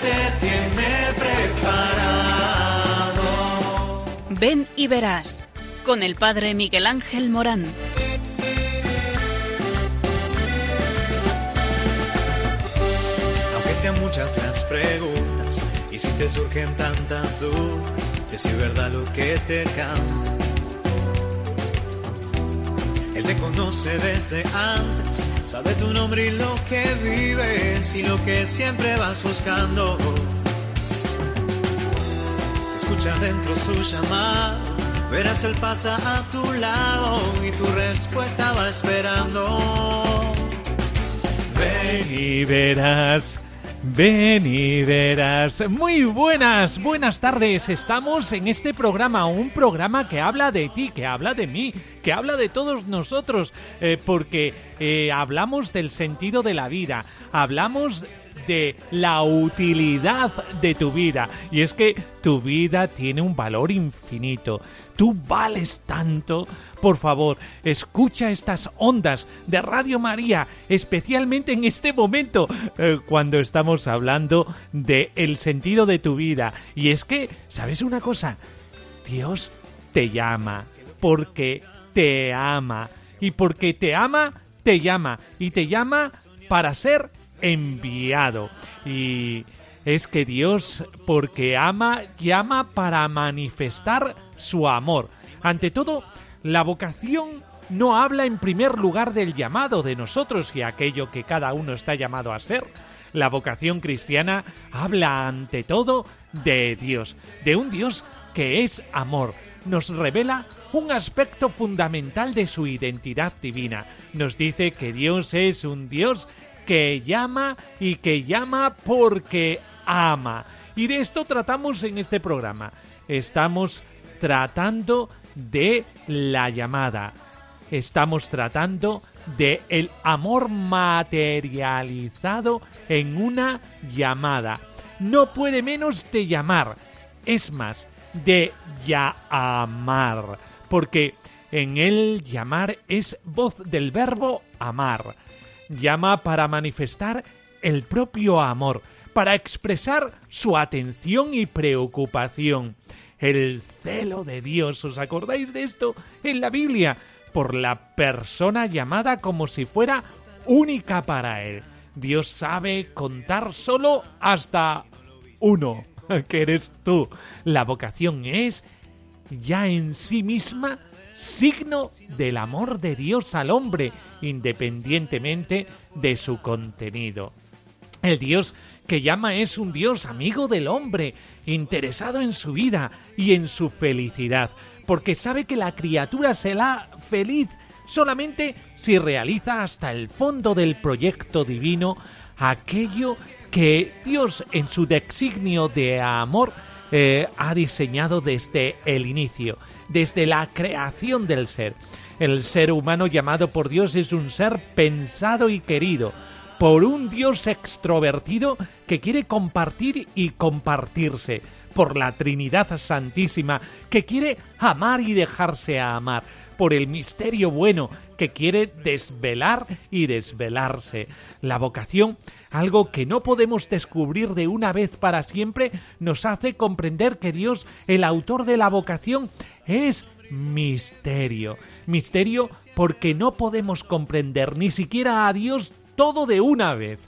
Te tiene preparado. Ven y verás con el Padre Miguel Ángel Morán. Aunque sean muchas las preguntas y si te surgen tantas dudas, es si verdad lo que te canta. Él te conoce desde antes, sabe tu nombre y lo que vives y lo que siempre vas buscando. Escucha dentro su llamado, verás él pasa a tu lado y tu respuesta va esperando. Ven y verás. Ven. Muy buenas, buenas tardes. Estamos en este programa, un programa que habla de ti, que habla de mí, que habla de todos nosotros, eh, porque eh, hablamos del sentido de la vida, hablamos la utilidad de tu vida. Y es que tu vida tiene un valor infinito. Tú vales tanto. Por favor, escucha estas ondas de Radio María, especialmente en este momento, eh, cuando estamos hablando de el sentido de tu vida. Y es que, ¿sabes una cosa? Dios te llama porque te ama. Y porque te ama, te llama. Y te llama para ser enviado. Y es que Dios, porque ama, llama para manifestar su amor. Ante todo, la vocación no habla en primer lugar del llamado de nosotros y aquello que cada uno está llamado a ser. La vocación cristiana habla ante todo de Dios, de un Dios que es amor. Nos revela un aspecto fundamental de su identidad divina. Nos dice que Dios es un Dios que llama y que llama porque ama. Y de esto tratamos en este programa. Estamos tratando de la llamada. Estamos tratando de el amor materializado en una llamada. No puede menos de llamar. Es más, de ya amar. Porque en el llamar es voz del verbo amar. Llama para manifestar el propio amor, para expresar su atención y preocupación. El celo de Dios, ¿os acordáis de esto? En la Biblia, por la persona llamada como si fuera única para Él. Dios sabe contar solo hasta uno, que eres tú. La vocación es ya en sí misma signo del amor de Dios al hombre, independientemente de su contenido. El Dios que llama es un Dios amigo del hombre, interesado en su vida y en su felicidad, porque sabe que la criatura será feliz solamente si realiza hasta el fondo del proyecto divino aquello que Dios en su designio de amor eh, ha diseñado desde el inicio, desde la creación del ser. El ser humano llamado por Dios es un ser pensado y querido por un Dios extrovertido que quiere compartir y compartirse, por la Trinidad Santísima que quiere amar y dejarse amar, por el misterio bueno que quiere desvelar y desvelarse. La vocación algo que no podemos descubrir de una vez para siempre, nos hace comprender que Dios, el autor de la vocación, es misterio. Misterio porque no podemos comprender ni siquiera a Dios todo de una vez.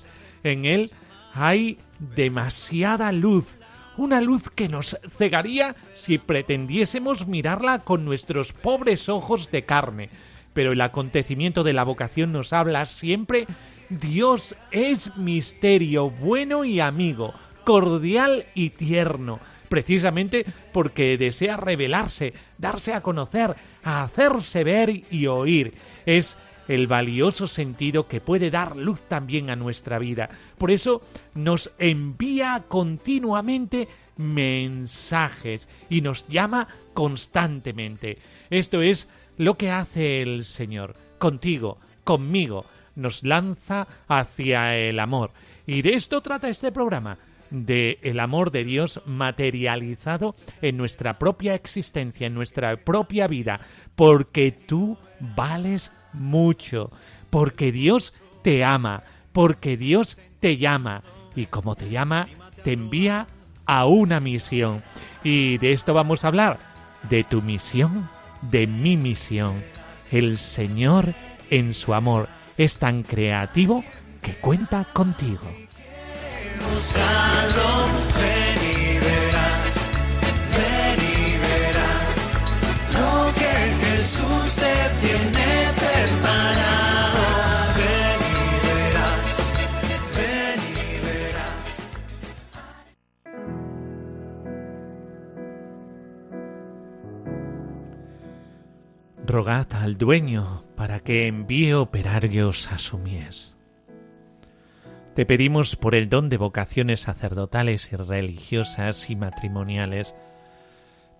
En Él hay demasiada luz, una luz que nos cegaría si pretendiésemos mirarla con nuestros pobres ojos de carne. Pero el acontecimiento de la vocación nos habla siempre Dios es misterio, bueno y amigo, cordial y tierno, precisamente porque desea revelarse, darse a conocer, hacerse ver y oír. Es el valioso sentido que puede dar luz también a nuestra vida. Por eso nos envía continuamente mensajes y nos llama constantemente. Esto es lo que hace el Señor contigo, conmigo, nos lanza hacia el amor. Y de esto trata este programa, de el amor de Dios materializado en nuestra propia existencia, en nuestra propia vida, porque tú vales mucho, porque Dios te ama, porque Dios te llama y como te llama, te envía a una misión. Y de esto vamos a hablar, de tu misión, de mi misión. El Señor en su amor es tan creativo que cuenta contigo. Jesús te tiene preparado. Ven y verás, ven y verás. Rogad al dueño para que envíe operarios a su mies. Te pedimos por el don de vocaciones sacerdotales y religiosas y matrimoniales,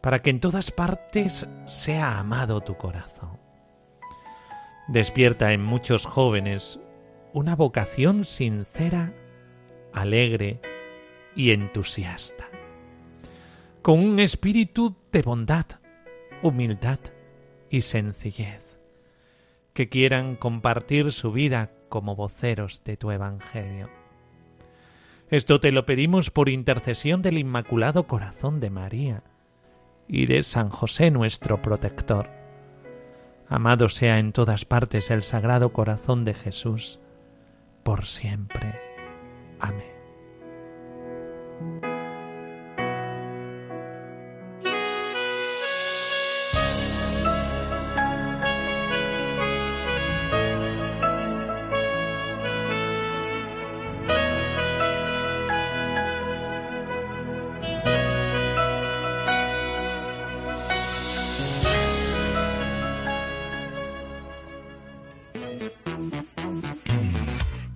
para que en todas partes sea amado tu corazón. Despierta en muchos jóvenes una vocación sincera, alegre y entusiasta, con un espíritu de bondad, humildad y sencillez, que quieran compartir su vida como voceros de tu Evangelio. Esto te lo pedimos por intercesión del Inmaculado Corazón de María, y de San José nuestro protector. Amado sea en todas partes el Sagrado Corazón de Jesús, por siempre. Amén.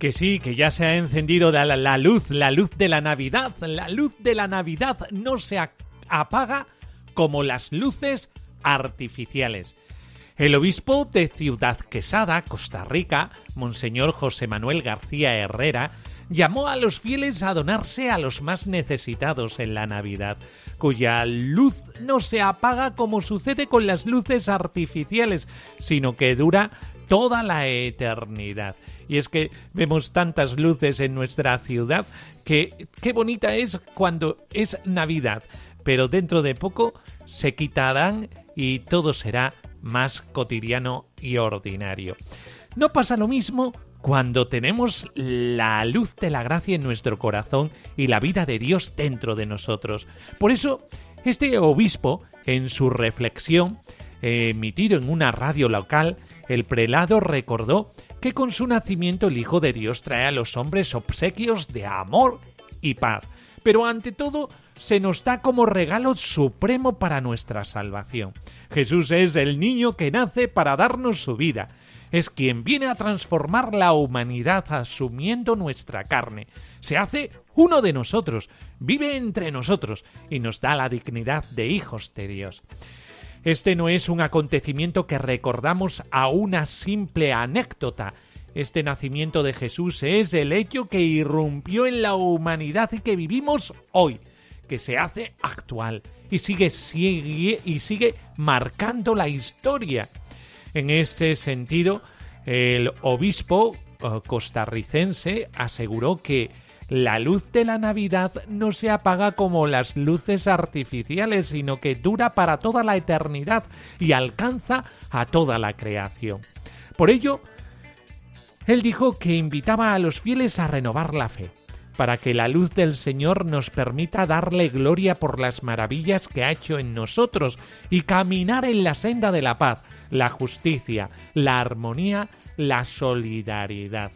Que sí, que ya se ha encendido la, luz, la luz de la Navidad. La luz de la Navidad no se apaga como las luces artificiales. El obispo de Ciudad Quesada, Costa Rica, Monseñor José Manuel García Herrera, llamó a los fieles a donarse a los más necesitados en la Navidad, cuya luz no se apaga como sucede con las luces artificiales, sino que dura toda la eternidad. Y es que vemos tantas luces en nuestra ciudad que qué bonita es cuando es Navidad, pero dentro de poco se quitarán y todo será más cotidiano y ordinario. No pasa lo mismo cuando tenemos la luz de la gracia en nuestro corazón y la vida de Dios dentro de nosotros. Por eso, este obispo, en su reflexión, emitido en una radio local, el prelado recordó que con su nacimiento el Hijo de Dios trae a los hombres obsequios de amor y paz, pero ante todo se nos da como regalo supremo para nuestra salvación. Jesús es el niño que nace para darnos su vida, es quien viene a transformar la humanidad asumiendo nuestra carne. Se hace uno de nosotros, vive entre nosotros y nos da la dignidad de hijos de Dios. Este no es un acontecimiento que recordamos a una simple anécdota. Este nacimiento de Jesús es el hecho que irrumpió en la humanidad y que vivimos hoy, que se hace actual y sigue, sigue, y sigue marcando la historia. En ese sentido, el obispo eh, costarricense aseguró que la luz de la Navidad no se apaga como las luces artificiales, sino que dura para toda la eternidad y alcanza a toda la creación. Por ello, él dijo que invitaba a los fieles a renovar la fe, para que la luz del Señor nos permita darle gloria por las maravillas que ha hecho en nosotros y caminar en la senda de la paz, la justicia, la armonía, la solidaridad.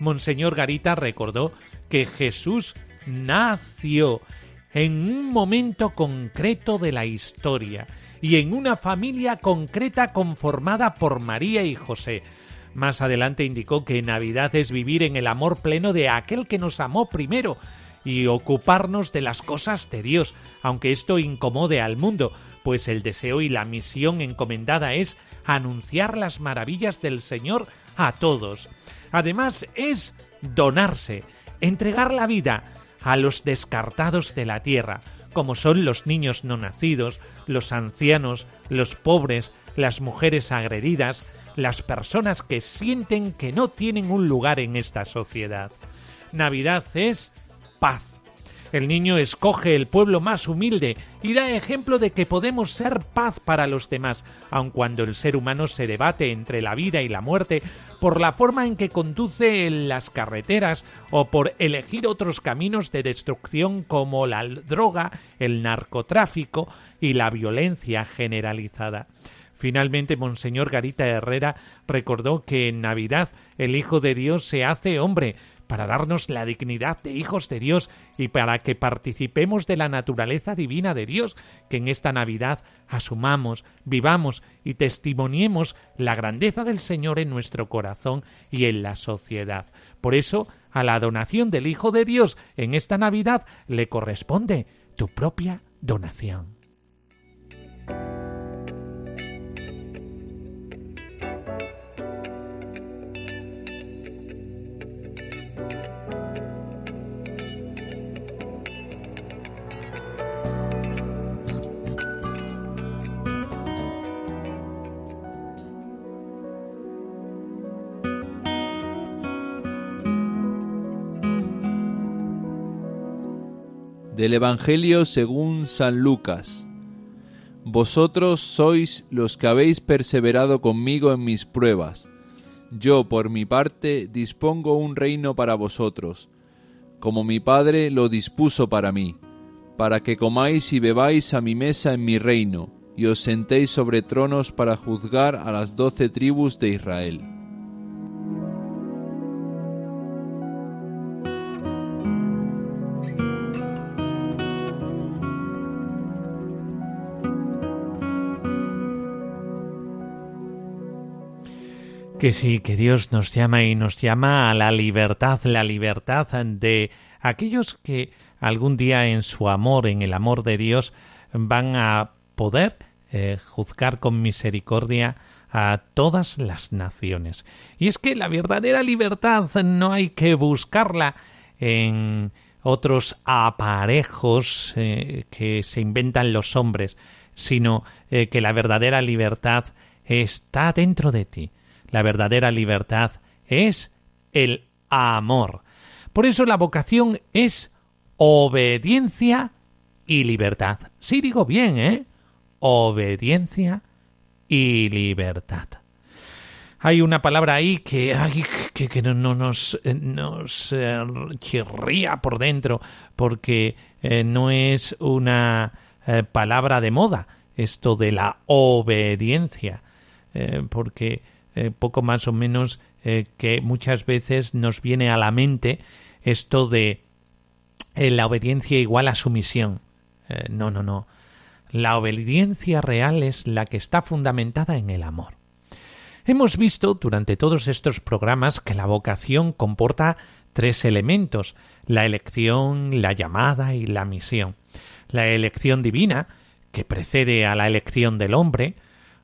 Monseñor Garita recordó que Jesús nació en un momento concreto de la historia y en una familia concreta conformada por María y José. Más adelante indicó que Navidad es vivir en el amor pleno de aquel que nos amó primero y ocuparnos de las cosas de Dios, aunque esto incomode al mundo, pues el deseo y la misión encomendada es anunciar las maravillas del Señor a todos. Además es donarse, entregar la vida a los descartados de la tierra, como son los niños no nacidos, los ancianos, los pobres, las mujeres agredidas, las personas que sienten que no tienen un lugar en esta sociedad. Navidad es paz. El niño escoge el pueblo más humilde y da ejemplo de que podemos ser paz para los demás, aun cuando el ser humano se debate entre la vida y la muerte por la forma en que conduce en las carreteras o por elegir otros caminos de destrucción como la droga, el narcotráfico y la violencia generalizada. Finalmente, Monseñor Garita Herrera recordó que en Navidad el Hijo de Dios se hace hombre, para darnos la dignidad de hijos de Dios y para que participemos de la naturaleza divina de Dios, que en esta Navidad asumamos, vivamos y testimoniemos la grandeza del Señor en nuestro corazón y en la sociedad. Por eso, a la donación del Hijo de Dios en esta Navidad le corresponde tu propia donación. Del Evangelio según San Lucas. Vosotros sois los que habéis perseverado conmigo en mis pruebas. Yo, por mi parte, dispongo un reino para vosotros, como mi Padre lo dispuso para mí, para que comáis y bebáis a mi mesa en mi reino, y os sentéis sobre tronos para juzgar a las doce tribus de Israel. Que sí, que Dios nos llama y nos llama a la libertad, la libertad de aquellos que algún día en su amor, en el amor de Dios, van a poder eh, juzgar con misericordia a todas las naciones. Y es que la verdadera libertad no hay que buscarla en otros aparejos eh, que se inventan los hombres, sino eh, que la verdadera libertad está dentro de ti la verdadera libertad es el amor. Por eso la vocación es obediencia y libertad. Sí digo bien, ¿eh? Obediencia y libertad. Hay una palabra ahí que, que, no, nos, nos eh, chirría por dentro porque eh, no es una eh, palabra de moda esto de la obediencia. porque eh, poco más o menos eh, que muchas veces nos viene a la mente esto de eh, la obediencia igual a sumisión. no, no, no. La obediencia real es la que está fundamentada en el amor. Hemos visto durante todos estos programas que la vocación comporta tres elementos la elección, la llamada y la misión. La elección divina, que precede a la elección del hombre,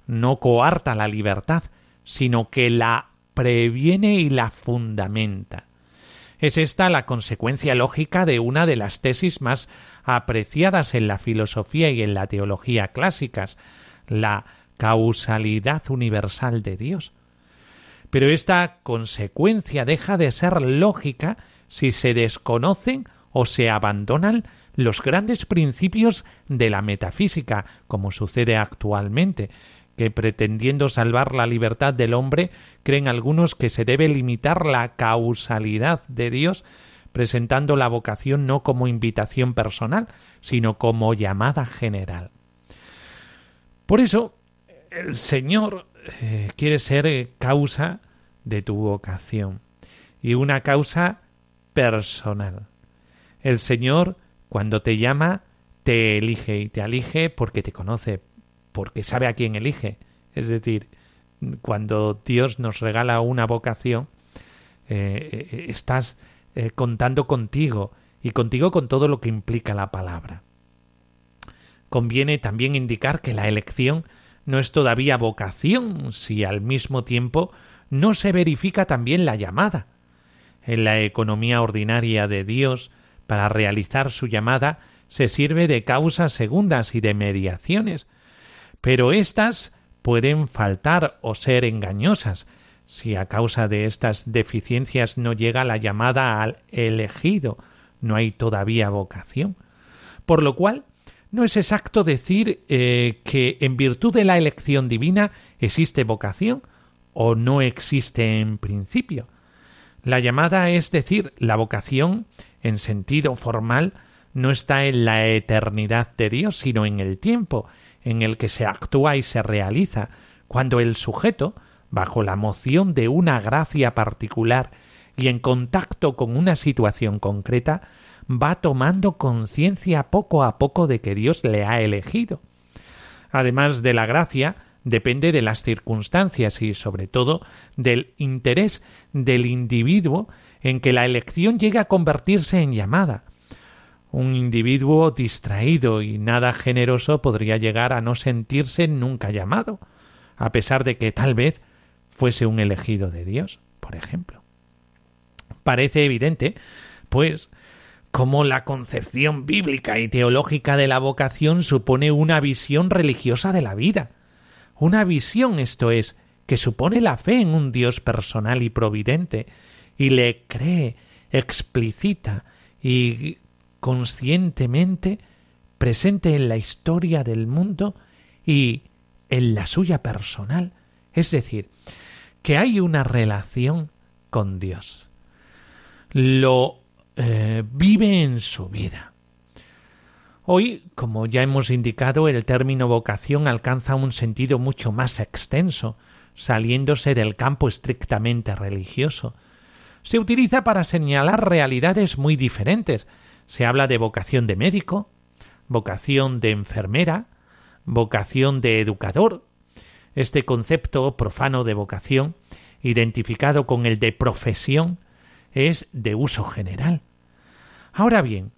no coarta la libertad, sino que la previene y la fundamenta. Es esta la consecuencia lógica de una de las tesis más apreciadas en la filosofía y en la teología clásicas, la causalidad universal de Dios. Pero esta consecuencia deja de ser lógica si se desconocen o se abandonan los grandes principios de la metafísica, como sucede actualmente, que pretendiendo salvar la libertad del hombre, creen algunos que se debe limitar la causalidad de Dios, presentando la vocación no como invitación personal, sino como llamada general. Por eso, el Señor eh, quiere ser causa de tu vocación y una causa personal. El Señor, cuando te llama, te elige y te elige porque te conoce, porque sabe a quién elige. Es decir, cuando Dios nos regala una vocación, eh, eh, estás eh, contando contigo y contigo con todo lo que implica la palabra. Conviene también indicar que la elección no es todavía vocación si al mismo tiempo no se verifica también la llamada. En la economía ordinaria de Dios, para realizar su llamada, se sirve de causas segundas y de mediaciones, pero éstas pueden faltar o ser engañosas si a causa de estas deficiencias no llega la llamada al elegido, no hay todavía vocación. Por lo cual, no es exacto decir eh, que en virtud de la elección divina existe vocación o no existe en principio. La llamada es decir, la vocación, en sentido formal, no está en la eternidad de Dios, sino en el tiempo en el que se actúa y se realiza, cuando el sujeto, bajo la moción de una gracia particular y en contacto con una situación concreta, va tomando conciencia poco a poco de que Dios le ha elegido. Además de la gracia, depende de las circunstancias y sobre todo del interés del individuo en que la elección llegue a convertirse en llamada. Un individuo distraído y nada generoso podría llegar a no sentirse nunca llamado, a pesar de que tal vez fuese un elegido de Dios, por ejemplo. Parece evidente, pues, cómo la concepción bíblica y teológica de la vocación supone una visión religiosa de la vida, una visión, esto es, que supone la fe en un Dios personal y providente, y le cree, explicita y conscientemente presente en la historia del mundo y en la suya personal. Es decir, que hay una relación con Dios. Lo eh, vive en su vida. Hoy, como ya hemos indicado, el término vocación alcanza un sentido mucho más extenso, saliéndose del campo estrictamente religioso. Se utiliza para señalar realidades muy diferentes. Se habla de vocación de médico, vocación de enfermera, vocación de educador. Este concepto profano de vocación, identificado con el de profesión, es de uso general. Ahora bien,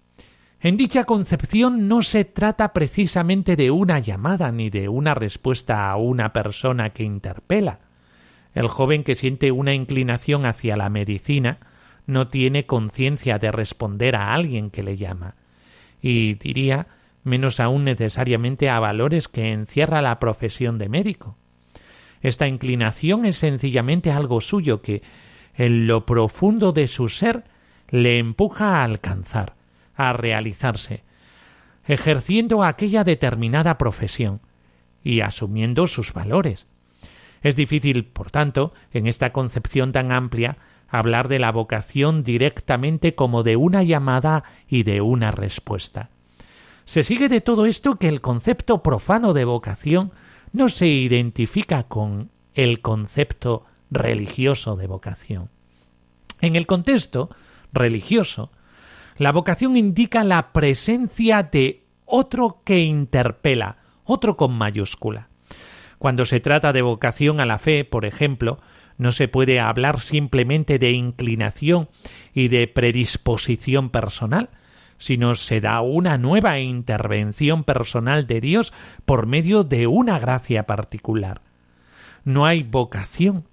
en dicha concepción no se trata precisamente de una llamada ni de una respuesta a una persona que interpela. El joven que siente una inclinación hacia la medicina no tiene conciencia de responder a alguien que le llama, y diría menos aún necesariamente a valores que encierra la profesión de médico. Esta inclinación es sencillamente algo suyo que, en lo profundo de su ser, le empuja a alcanzar, a realizarse, ejerciendo aquella determinada profesión y asumiendo sus valores. Es difícil, por tanto, en esta concepción tan amplia, hablar de la vocación directamente como de una llamada y de una respuesta. Se sigue de todo esto que el concepto profano de vocación no se identifica con el concepto religioso de vocación. En el contexto religioso, la vocación indica la presencia de otro que interpela, otro con mayúscula. Cuando se trata de vocación a la fe, por ejemplo, no se puede hablar simplemente de inclinación y de predisposición personal, sino se da una nueva intervención personal de Dios por medio de una gracia particular. No hay vocación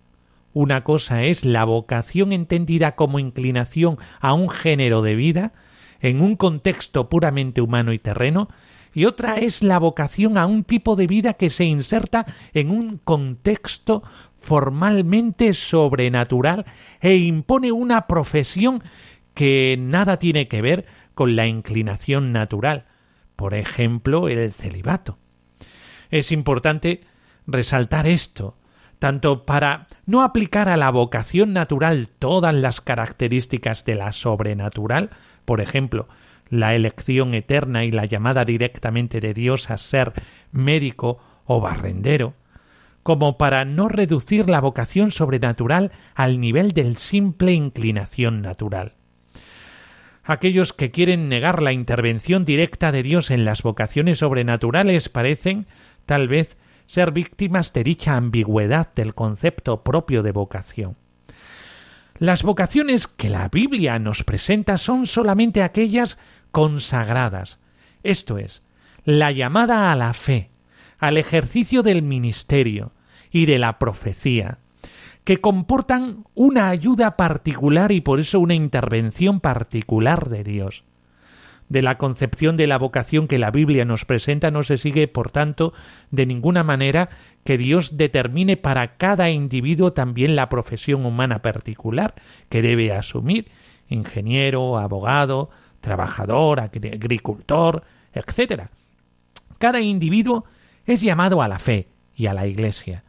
una cosa es la vocación entendida como inclinación a un género de vida, en un contexto puramente humano y terreno, y otra es la vocación a un tipo de vida que se inserta en un contexto formalmente sobrenatural e impone una profesión que nada tiene que ver con la inclinación natural, por ejemplo, el celibato. Es importante resaltar esto, tanto para no aplicar a la vocación natural todas las características de la sobrenatural, por ejemplo, la elección eterna y la llamada directamente de Dios a ser médico o barrendero, como para no reducir la vocación sobrenatural al nivel del simple inclinación natural. Aquellos que quieren negar la intervención directa de Dios en las vocaciones sobrenaturales parecen, tal vez, ser víctimas de dicha ambigüedad del concepto propio de vocación. Las vocaciones que la Biblia nos presenta son solamente aquellas consagradas, esto es, la llamada a la fe, al ejercicio del ministerio y de la profecía, que comportan una ayuda particular y por eso una intervención particular de Dios. de la concepción de la vocación que la Biblia nos presenta no se sigue, por tanto, de ninguna manera que Dios determine para cada individuo también la profesión humana particular que debe asumir ingeniero, abogado, trabajador, agricultor, etc. Cada individuo es llamado a la fe y a la Iglesia,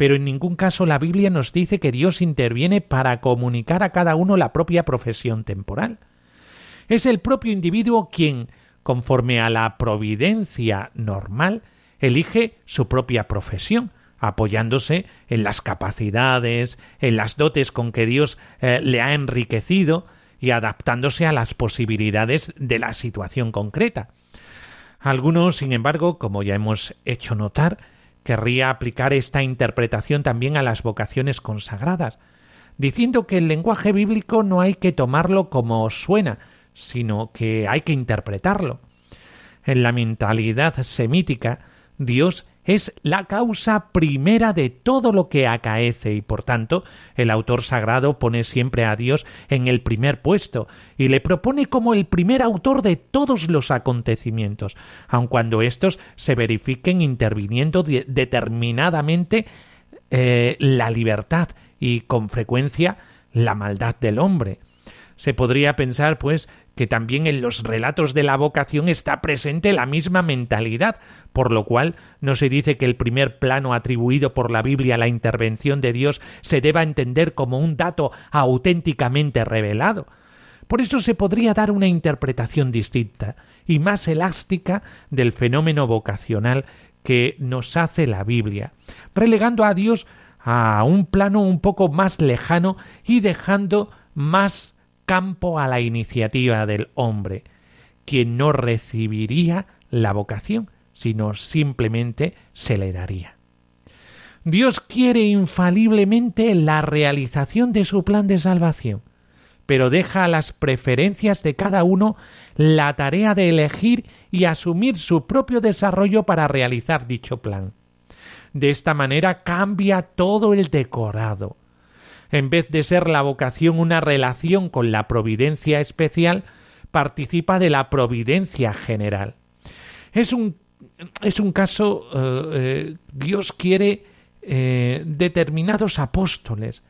pero en ningún caso la Biblia nos dice que Dios interviene para comunicar a cada uno la propia profesión temporal. Es el propio individuo quien, conforme a la providencia normal, elige su propia profesión, apoyándose en las capacidades, en las dotes con que Dios eh, le ha enriquecido y adaptándose a las posibilidades de la situación concreta. Algunos, sin embargo, como ya hemos hecho notar, querría aplicar esta interpretación también a las vocaciones consagradas, diciendo que el lenguaje bíblico no hay que tomarlo como suena, sino que hay que interpretarlo. En la mentalidad semítica, Dios es la causa primera de todo lo que acaece y por tanto el autor sagrado pone siempre a Dios en el primer puesto y le propone como el primer autor de todos los acontecimientos, aun cuando éstos se verifiquen interviniendo determinadamente eh, la libertad y con frecuencia la maldad del hombre. Se podría pensar, pues, que también en los relatos de la vocación está presente la misma mentalidad, por lo cual no se dice que el primer plano atribuido por la Biblia a la intervención de Dios se deba entender como un dato auténticamente revelado. Por eso se podría dar una interpretación distinta y más elástica del fenómeno vocacional que nos hace la Biblia, relegando a Dios a un plano un poco más lejano y dejando más campo a la iniciativa del hombre, quien no recibiría la vocación, sino simplemente se le daría. Dios quiere infaliblemente la realización de su plan de salvación, pero deja a las preferencias de cada uno la tarea de elegir y asumir su propio desarrollo para realizar dicho plan. De esta manera cambia todo el decorado, en vez de ser la vocación una relación con la providencia especial, participa de la providencia general. Es un, es un caso, eh, eh, Dios quiere eh, determinados apóstoles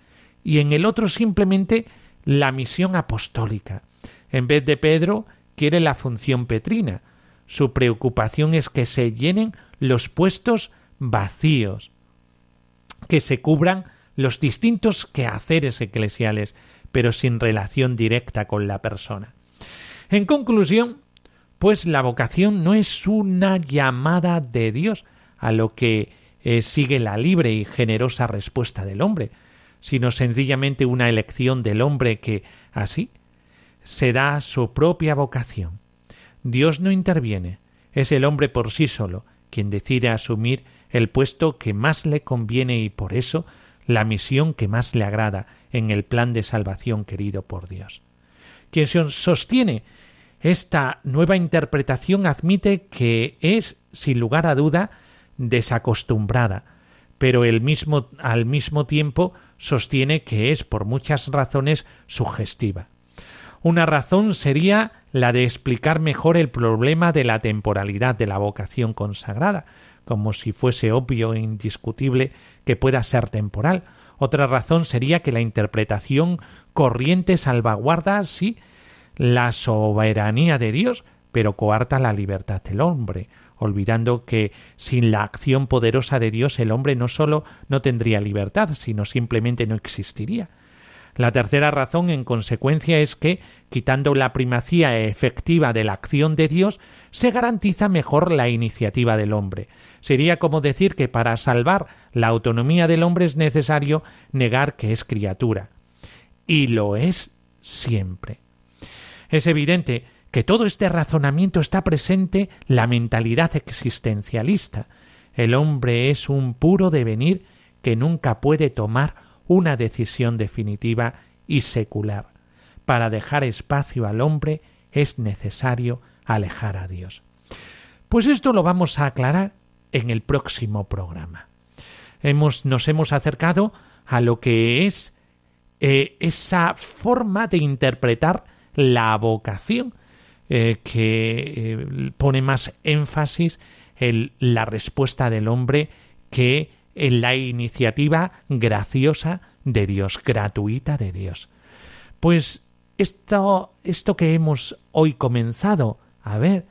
y en el otro simplemente la misión apostólica. En vez de Pedro, quiere la función petrina. Su preocupación es que se llenen los puestos vacíos, que se cubran los distintos quehaceres eclesiales, pero sin relación directa con la persona. En conclusión, pues la vocación no es una llamada de Dios a lo que eh, sigue la libre y generosa respuesta del hombre, sino sencillamente una elección del hombre que, así, se da su propia vocación. Dios no interviene, es el hombre por sí solo quien decide asumir el puesto que más le conviene y por eso la misión que más le agrada en el plan de salvación querido por Dios. Quien sostiene esta nueva interpretación admite que es, sin lugar a duda, desacostumbrada, pero el mismo, al mismo tiempo sostiene que es, por muchas razones, sugestiva. Una razón sería la de explicar mejor el problema de la temporalidad de la vocación consagrada, como si fuese obvio e indiscutible que pueda ser temporal. Otra razón sería que la interpretación corriente salvaguarda, sí, la soberanía de Dios, pero coarta la libertad del hombre, olvidando que sin la acción poderosa de Dios el hombre no sólo no tendría libertad, sino simplemente no existiría. La tercera razón, en consecuencia, es que, quitando la primacía efectiva de la acción de Dios, se garantiza mejor la iniciativa del hombre. Sería como decir que para salvar la autonomía del hombre es necesario negar que es criatura. Y lo es siempre. Es evidente que todo este razonamiento está presente la mentalidad existencialista. El hombre es un puro devenir que nunca puede tomar una decisión definitiva y secular. Para dejar espacio al hombre es necesario alejar a Dios. Pues esto lo vamos a aclarar en el próximo programa. Hemos, nos hemos acercado a lo que es eh, esa forma de interpretar la vocación eh, que eh, pone más énfasis en la respuesta del hombre que en la iniciativa graciosa de Dios, gratuita de Dios. Pues esto, esto que hemos hoy comenzado a ver,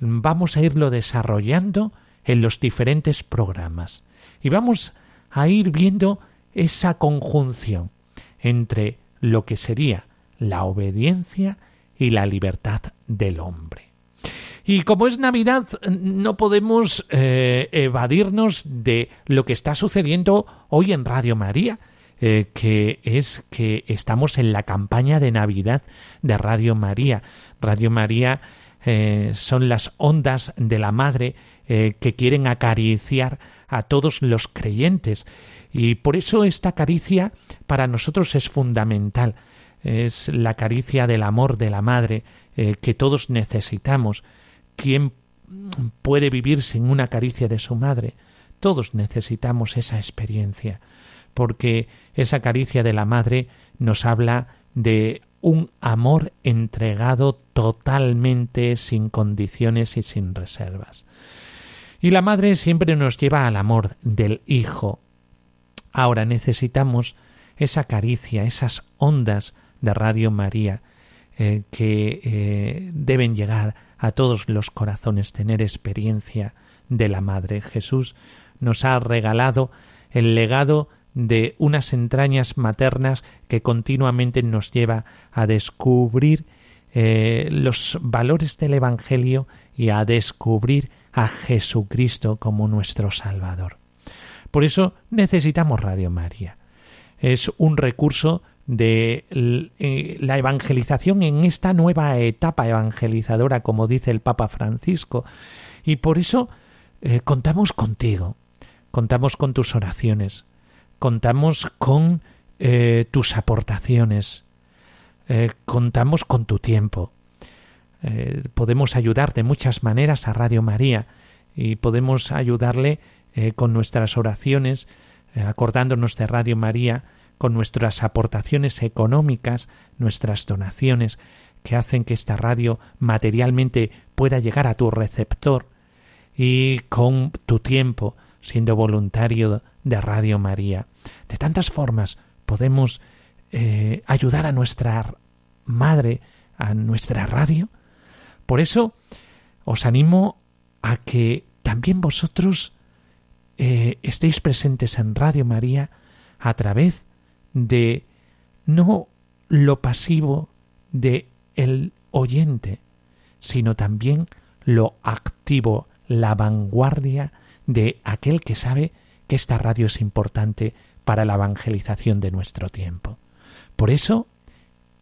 vamos a irlo desarrollando en los diferentes programas y vamos a ir viendo esa conjunción entre lo que sería la obediencia y la libertad del hombre. Y como es Navidad, no podemos eh, evadirnos de lo que está sucediendo hoy en Radio María, eh, que es que estamos en la campaña de Navidad de Radio María. Radio María eh, son las ondas de la Madre que quieren acariciar a todos los creyentes. Y por eso esta caricia para nosotros es fundamental. Es la caricia del amor de la Madre que todos necesitamos ¿Quién puede vivir sin una caricia de su madre? Todos necesitamos esa experiencia, porque esa caricia de la madre nos habla de un amor entregado totalmente sin condiciones y sin reservas. Y la madre siempre nos lleva al amor del hijo. Ahora necesitamos esa caricia, esas ondas de Radio María eh, que eh, deben llegar a todos los corazones tener experiencia de la Madre. Jesús nos ha regalado el legado de unas entrañas maternas que continuamente nos lleva a descubrir eh, los valores del Evangelio y a descubrir a Jesucristo como nuestro Salvador. Por eso necesitamos Radio María. Es un recurso de eh, la evangelización en esta nueva etapa evangelizadora, como dice el Papa Francisco. Y por eso eh, contamos contigo, contamos con tus oraciones, contamos con eh, tus aportaciones, contamos con tu tiempo. podemos ayudar de muchas maneras a Radio María y podemos ayudarle con nuestras oraciones, acordándonos de Radio María, con nuestras aportaciones económicas, nuestras donaciones, que hacen que esta radio materialmente pueda llegar a tu receptor y con tu tiempo, siendo voluntario de Radio María. De tantas formas podemos eh, ayudar a nuestra madre, a nuestra radio. Por eso os animo a que también vosotros eh, estéis presentes en Radio María a través de no lo pasivo de el oyente, sino también lo activo, la vanguardia de aquel que sabe que esta radio es importante para la evangelización de nuestro tiempo. Por eso,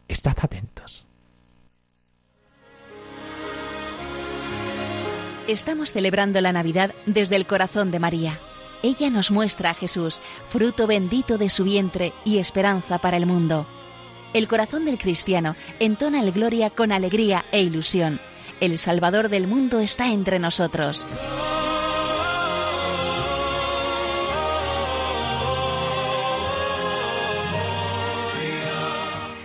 estad atentos. Estamos celebrando la Navidad desde el corazón de María ella nos muestra a Jesús, fruto bendito de su vientre y esperanza para el mundo. El corazón del cristiano entona el gloria con alegría e ilusión. El Salvador del mundo está entre nosotros.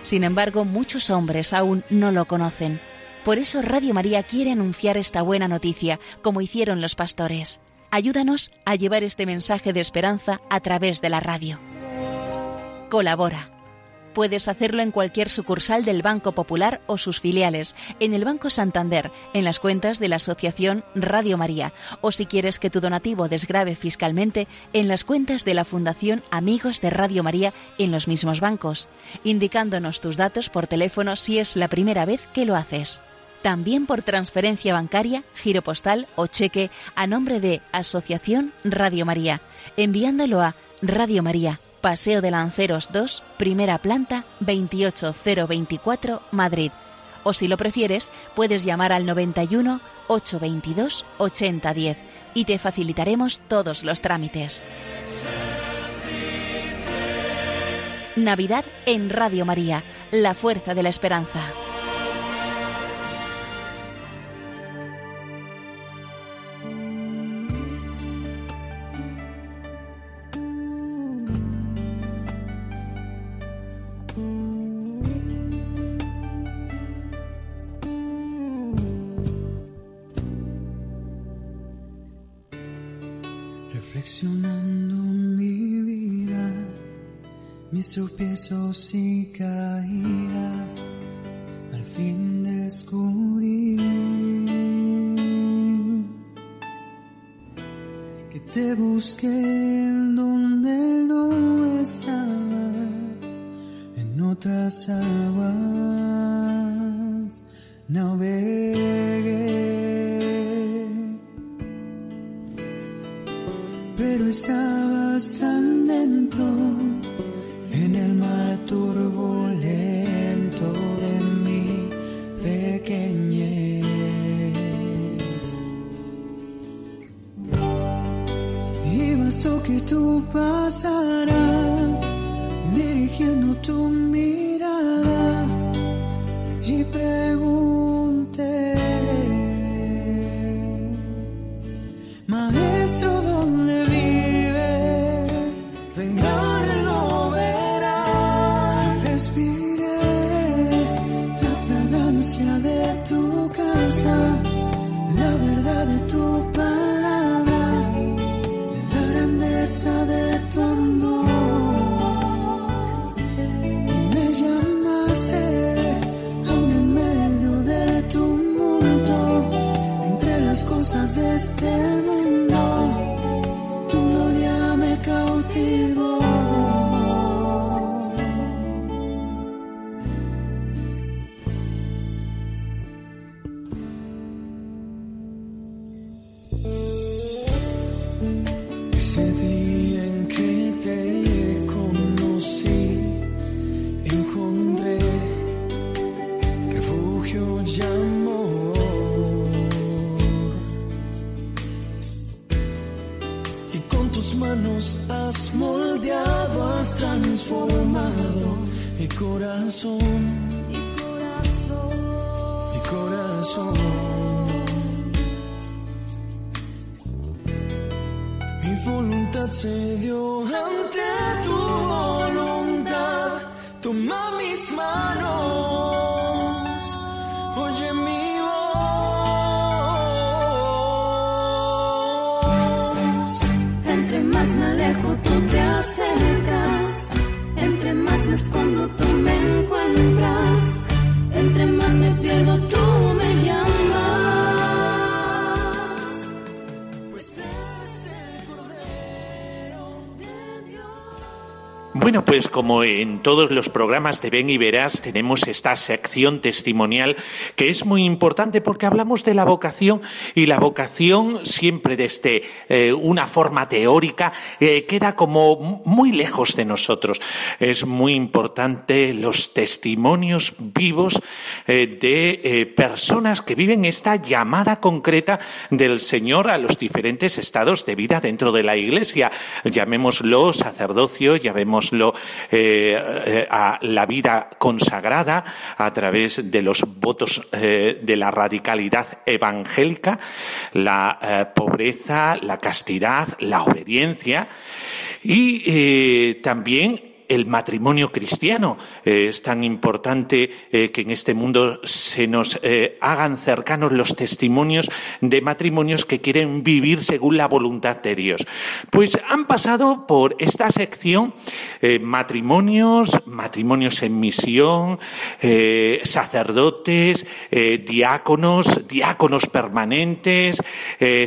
Sin embargo, muchos hombres aún no lo conocen. Por eso Radio María quiere anunciar esta buena noticia, como hicieron los pastores. Ayúdanos a llevar este mensaje de esperanza a través de la radio. Colabora. Puedes hacerlo en cualquier sucursal del Banco Popular o sus filiales, en el Banco Santander, en las cuentas de la Asociación Radio María, o si quieres que tu donativo desgrave fiscalmente, en las cuentas de la Fundación Amigos de Radio María en los mismos bancos, indicándonos tus datos por teléfono si es la primera vez que lo haces. También por transferencia bancaria, giro postal o cheque a nombre de Asociación Radio María, enviándolo a Radio María, Paseo de Lanceros 2, primera planta, 28024, Madrid. O si lo prefieres, puedes llamar al 91 822 8010 y te facilitaremos todos los trámites. Navidad en Radio María, la fuerza de la esperanza. Mis tropiezos y caídas, al fin descubrí que te busqué donde no estabas, en otras aguas navegué. pero estabas tan Bueno, pues como en todos los programas de Ven y Verás tenemos esta sección testimonial que es muy importante porque hablamos de la vocación y la vocación siempre desde eh, una forma teórica eh, queda como muy lejos de nosotros. Es muy importante los testimonios vivos eh, de personas que viven esta llamada concreta del Señor a los diferentes estados de vida dentro de la Iglesia. Llamémoslo sacerdocio, llamémoslo eh, eh, a la vida consagrada a través de los votos eh, de la radicalidad evangélica, la pobreza, la castidad, la obediencia y también el matrimonio cristiano. Eh, es tan importante eh, que en este mundo se nos eh, hagan cercanos los testimonios de matrimonios que quieren vivir según la voluntad de Dios. Pues han pasado por esta sección matrimonios, matrimonios en misión, sacerdotes, diáconos, diáconos permanentes,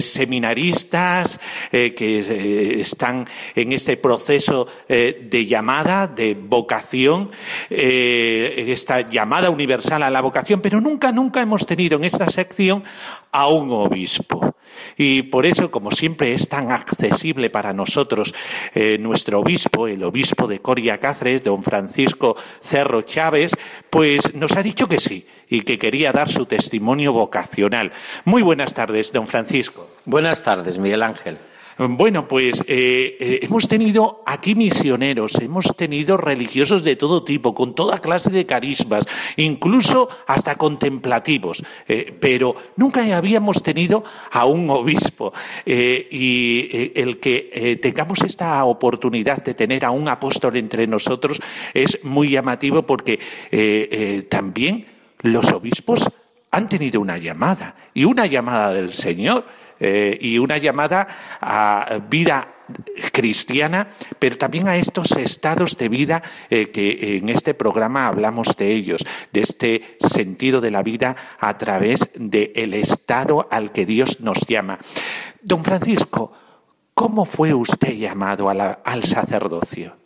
seminaristas que están en este proceso de llamada, de vocación, eh, esta llamada universal a la vocación, pero nunca, nunca hemos tenido en esta sección a un obispo. Y por eso, como siempre, es tan accesible para nosotros eh, nuestro obispo, el obispo de Coria Cáceres, don Francisco Cerro Chávez, pues nos ha dicho que sí y que quería dar su testimonio vocacional. Muy buenas tardes, don Francisco. Buenas tardes, Miguel Ángel. Bueno, pues eh, eh, hemos tenido aquí misioneros, hemos tenido religiosos de todo tipo, con toda clase de carismas, incluso hasta contemplativos, eh, pero nunca habíamos tenido a un obispo. Y el que tengamos esta oportunidad de tener a un apóstol entre nosotros es muy llamativo porque también los obispos han tenido una llamada y una llamada del Señor eh, y una llamada a vida cristiana, pero también a estos estados de vida eh, que en este programa hablamos de ellos, de este sentido de la vida a través del estado al que Dios nos llama. Don Francisco, ¿cómo fue usted llamado al sacerdocio?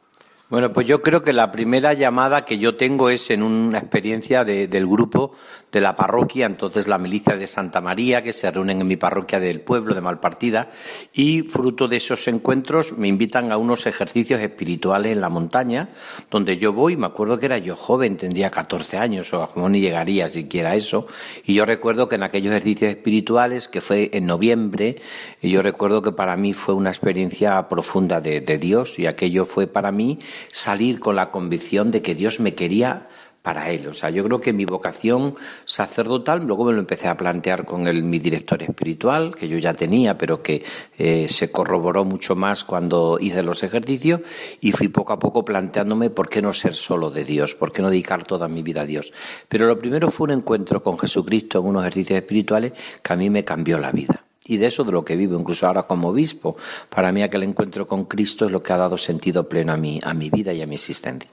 Bueno, pues yo creo que la primera llamada que yo tengo es en una experiencia del grupo de la parroquia, entonces la milicia de Santa María, que se reúnen en mi parroquia del pueblo de Malpartida, y fruto de esos encuentros me invitan a unos ejercicios espirituales en la montaña, donde yo voy, me acuerdo que era yo joven, tendría 14 años, o como ni llegaría siquiera a eso, y yo recuerdo que en aquellos ejercicios espirituales, que fue en noviembre, yo recuerdo que para mí fue una experiencia profunda de, de Dios, y aquello fue para mí salir con la convicción de que Dios me quería para él. O sea, yo creo que mi vocación sacerdotal, luego me lo empecé a plantear con el, mi director espiritual, que yo ya tenía, pero que eh, se corroboró mucho más cuando hice los ejercicios, y fui poco a poco planteándome por qué no ser solo de Dios, por qué no dedicar toda mi vida a Dios. Pero lo primero fue un encuentro con Jesucristo en unos ejercicios espirituales que a mí me cambió la vida. Y de eso de lo que vivo, incluso ahora como obispo. Para mí aquel encuentro con Cristo es lo que ha dado sentido pleno a mi, a mi vida y a mi existencia.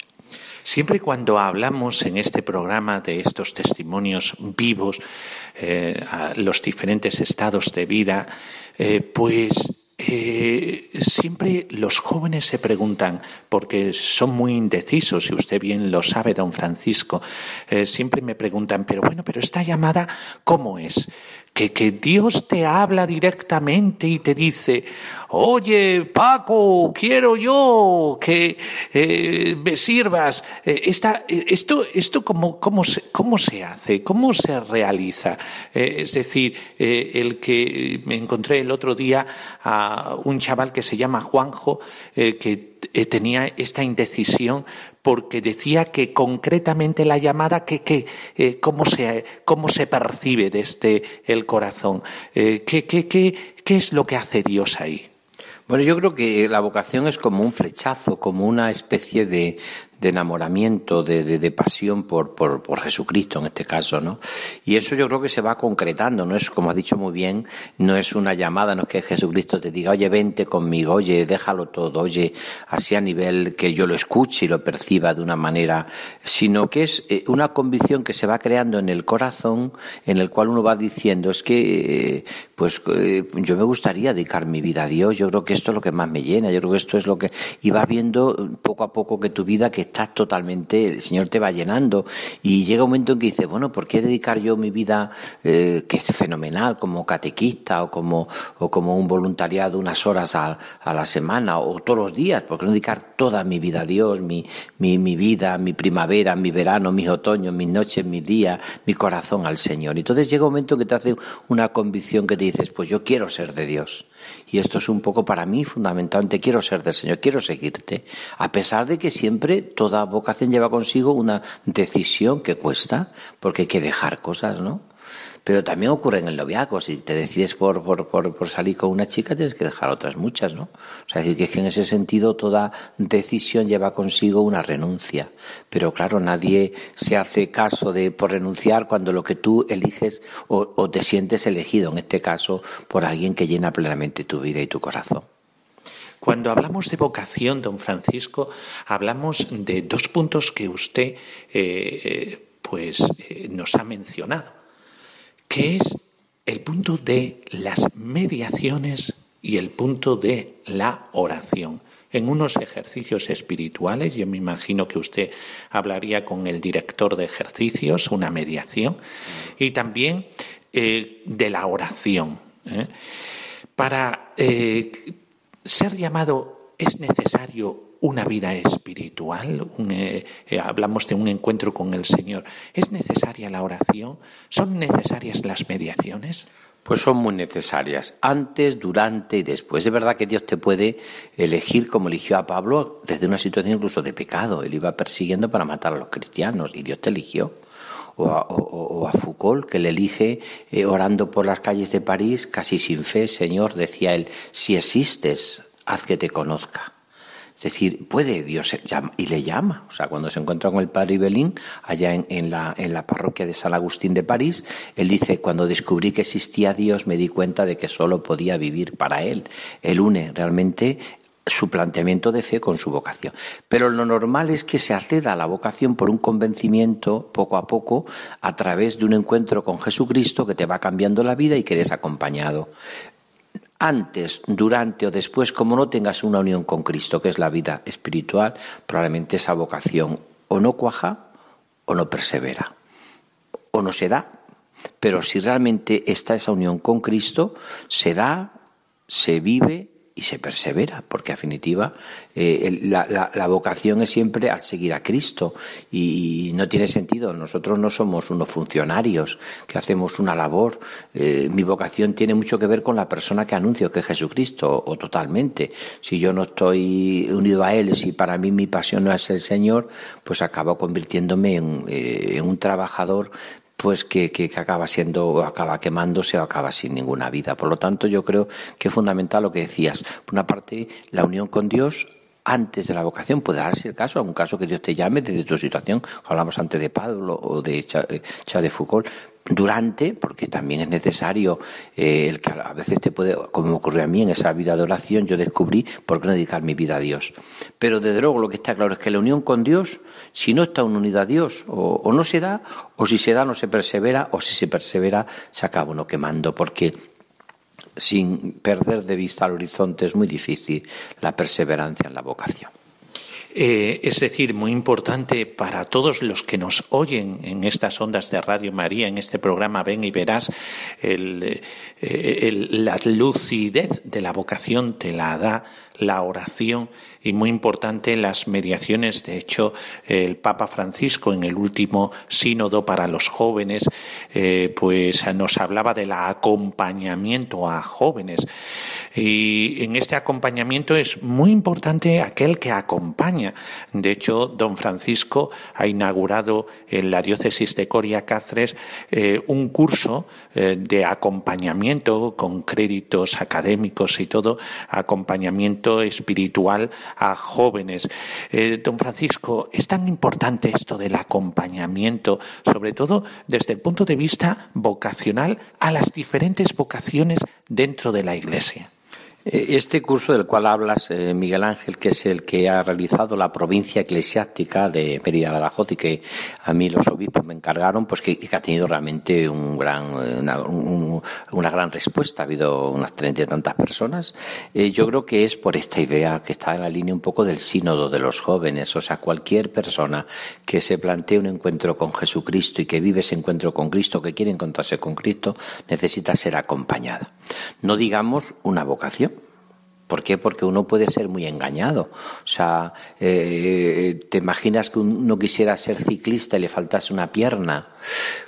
Siempre cuando hablamos en este programa de estos testimonios vivos, eh, a los diferentes estados de vida, eh, pues eh, siempre los jóvenes se preguntan, porque son muy indecisos, y usted bien lo sabe, don Francisco, siempre me preguntan, pero bueno, pero esta llamada, ¿cómo es? Que, que, Dios te habla directamente y te dice, oye, Paco, quiero yo que eh, me sirvas. Eh, esta, eh, esto, esto cómo, cómo, se, ¿cómo se hace? ¿Cómo se realiza? Es decir, el que me encontré el otro día a un chaval que se llama Juanjo, que tenía esta indecisión porque decía que concretamente la llamada, que, que cómo, se, cómo se percibe desde el corazón, ¿qué, qué, qué, ¿qué es lo que hace Dios ahí? Bueno, yo creo que la vocación es como un flechazo, como una especie de, de enamoramiento, de, de, de pasión por, por, por, Jesucristo en este caso, ¿no? Y eso yo creo que se va concretando, no es, como ha dicho muy bien, no es una llamada, no es que Jesucristo te diga, oye, vente conmigo, oye, déjalo todo, oye, así a nivel que yo lo escuche y lo perciba de una manera, sino que es eh, una convicción que se va creando en el corazón, en el cual uno va diciendo, es que, eh, pues, eh, yo me gustaría dedicar mi vida a Dios, yo creo que esto es lo que más me llena, yo creo que esto es lo que, y va viendo poco a poco que tu vida, que estás totalmente, el Señor te va llenando y llega un momento en que dices, bueno, ¿por qué dedicar yo mi vida, eh, que es fenomenal, como catequista o como, o como un voluntariado unas horas a, a, la semana o todos los días? ¿Por qué no dedicar toda mi vida a Dios, mi, mi, mi vida, mi primavera, mi verano, mis otoños, mis noches, mis días, mi corazón al Señor? Y entonces llega un momento que te hace una convicción que te dices, pues yo quiero ser de Dios. Y esto es un poco para mí fundamentalmente, quiero ser del Señor, quiero seguirte, a pesar de que siempre toda vocación lleva consigo una decisión que cuesta, porque hay que dejar cosas, ¿no? Pero también ocurre en el noviazgo. Si te decides por, por, por, por, salir con una chica, tienes que dejar otras muchas, ¿no? O sea, decir, que, es que en ese sentido toda decisión lleva consigo una renuncia. Pero claro, nadie se hace caso de por renunciar cuando lo que tú eliges o, te sientes elegido, en este caso, por alguien que llena plenamente tu vida y tu corazón. Cuando hablamos de vocación, don Francisco, hablamos de dos puntos que usted eh, pues, eh, nos ha mencionado que es el punto de las mediaciones y el punto de la oración. En unos ejercicios espirituales, yo me imagino que usted hablaría con el director de ejercicios, una mediación, y también eh, de la oración. ¿eh? Para eh, ser llamado es necesario una vida espiritual, eh, eh, hablamos de un encuentro con el Señor. ¿Es necesaria la oración? ¿Son necesarias las mediaciones? Pues son muy necesarias, antes, durante y después. Es verdad que Dios te puede elegir como eligió a Pablo desde una situación incluso de pecado. Él iba persiguiendo para matar a los cristianos y Dios te eligió. O a, o, o a Foucault, que le elige eh, orando por las calles de París, casi sin fe, Señor, decía él, si existes, haz que te conozca. Es decir, puede Dios y le llama. O sea, cuando se encuentra con el padre Ibelín, allá en, la, en la parroquia de San Agustín de París, él dice, cuando descubrí que existía Dios, me di cuenta de que solo podía vivir para Él. Él une realmente su planteamiento de fe con su vocación. Pero lo normal es que se acceda a la vocación por un convencimiento poco a poco a través de un encuentro con Jesucristo que te va cambiando la vida y que eres acompañado. Antes, durante o después, como no tengas una unión con Cristo, que es la vida espiritual, probablemente esa vocación o no cuaja o no persevera, o no se da. Pero si realmente está esa unión con Cristo, se da, se vive y se persevera, porque en definitiva eh, la, vocación es siempre al seguir a Cristo y, no tiene sentido. Nosotros no somos unos funcionarios que hacemos una labor. Eh, mi vocación tiene mucho que ver con la persona que anuncio, que es Jesucristo, o, totalmente. Si yo no estoy unido a Él, si para mí mi pasión no es el Señor, pues acabo convirtiéndome en, eh, en un trabajador pues que, que, acaba siendo o acaba quemándose o acaba sin ninguna vida. Por lo tanto, yo creo que es fundamental lo que decías. Por una parte, la unión con Dios antes de la vocación puede darse el caso, algún caso que Dios te llame desde tu situación, hablamos antes de Pablo o de Charles de Foucault, durante, porque también es necesario, eh, el que a veces te puede, como me ocurrió a mí en esa vida de oración, yo descubrí por qué no dedicar mi vida a Dios. Pero desde luego lo que está claro es que la unión con Dios, si no está en unidad a Dios, o, no se da, o si se da no se persevera, o si se persevera se acaba uno quemando, porque sin perder de vista el horizonte es muy difícil la perseverancia en la vocación. Eh, es decir, muy importante para todos los que nos oyen en estas ondas de Radio María, en este programa Ven y Verás, eh, la lucidez de la vocación te la da la oración y muy importante las mediaciones. De hecho, el Papa Francisco en el último sínodo para los jóvenes, eh, pues nos hablaba del acompañamiento a jóvenes. Y en este acompañamiento es muy importante aquel que acompaña. De hecho, don Francisco ha inaugurado en la diócesis de Coria Cáceres eh, un curso eh, de acompañamiento con créditos académicos y todo, acompañamiento espiritual a jóvenes. Eh, don Francisco, es tan importante esto del acompañamiento, sobre todo desde el punto de vista vocacional a las diferentes vocaciones dentro de la Iglesia. Eh, este curso del cual hablas, eh, Miguel Ángel, que es el que ha realizado la provincia eclesiástica de Mérida Badajoz y que a mí los obispos me encargaron, pues que, ha tenido realmente un gran, una, gran respuesta. Ha habido unas treinta y tantas personas. Eh, yo creo que es por esta idea que está en la línea un poco del sínodo de los jóvenes. O sea, cualquier persona que se plantee un encuentro con Jesucristo y que vive ese encuentro con Cristo, que quiere encontrarse con Cristo, necesita ser acompañada. No digamos una vocación ¿Por qué? Porque uno puede ser muy engañado. O sea, eh, te imaginas que uno quisiera ser ciclista y le faltase una pierna.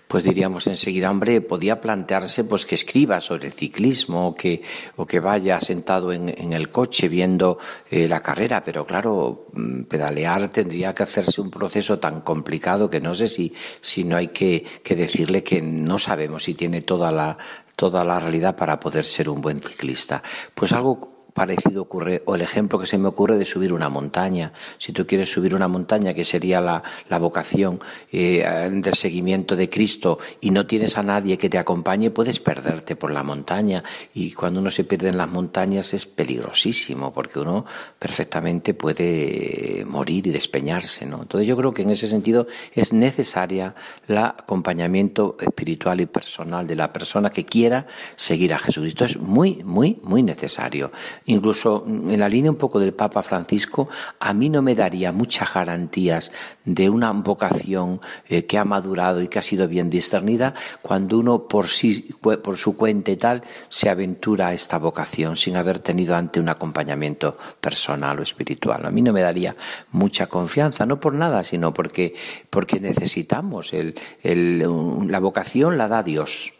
Pues diríamos enseguida, hombre, podía plantearse pues que escriba sobre el ciclismo o que, o que vaya sentado en, el coche viendo eh, la carrera, pero claro, mm, pedalear tendría que hacerse un proceso tan complicado que no sé si, si no hay que, que decirle que no sabemos si tiene toda la, toda la realidad para poder ser un buen ciclista. Pues algo parecido ocurre, o el ejemplo que se me ocurre de subir una montaña. Si tú quieres subir una montaña, que sería la, la vocación eh, del seguimiento de Cristo, y no tienes a nadie que te acompañe, puedes perderte por la montaña. Y cuando uno se pierde en las montañas es peligrosísimo, porque uno perfectamente puede morir y despeñarse. ¿no? Entonces yo creo que en ese sentido es necesaria el acompañamiento espiritual y personal de la persona que quiera seguir a Jesucristo. Es muy, muy, muy necesario incluso en la línea un poco del Papa Francisco, a mí no me daría muchas garantías de una vocación eh, que ha madurado y que ha sido bien discernida cuando uno por sí, por su cuenta y tal, se aventura a esta vocación sin haber tenido ante un acompañamiento personal o espiritual. A mí no me daría mucha confianza, no por nada, sino porque, porque necesitamos el, la vocación la da Dios.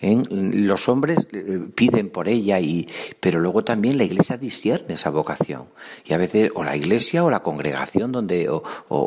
Los hombres eh, piden por ella, y, pero luego también la iglesia discierne esa vocación. Y a veces, o la iglesia o la congregación, donde, o,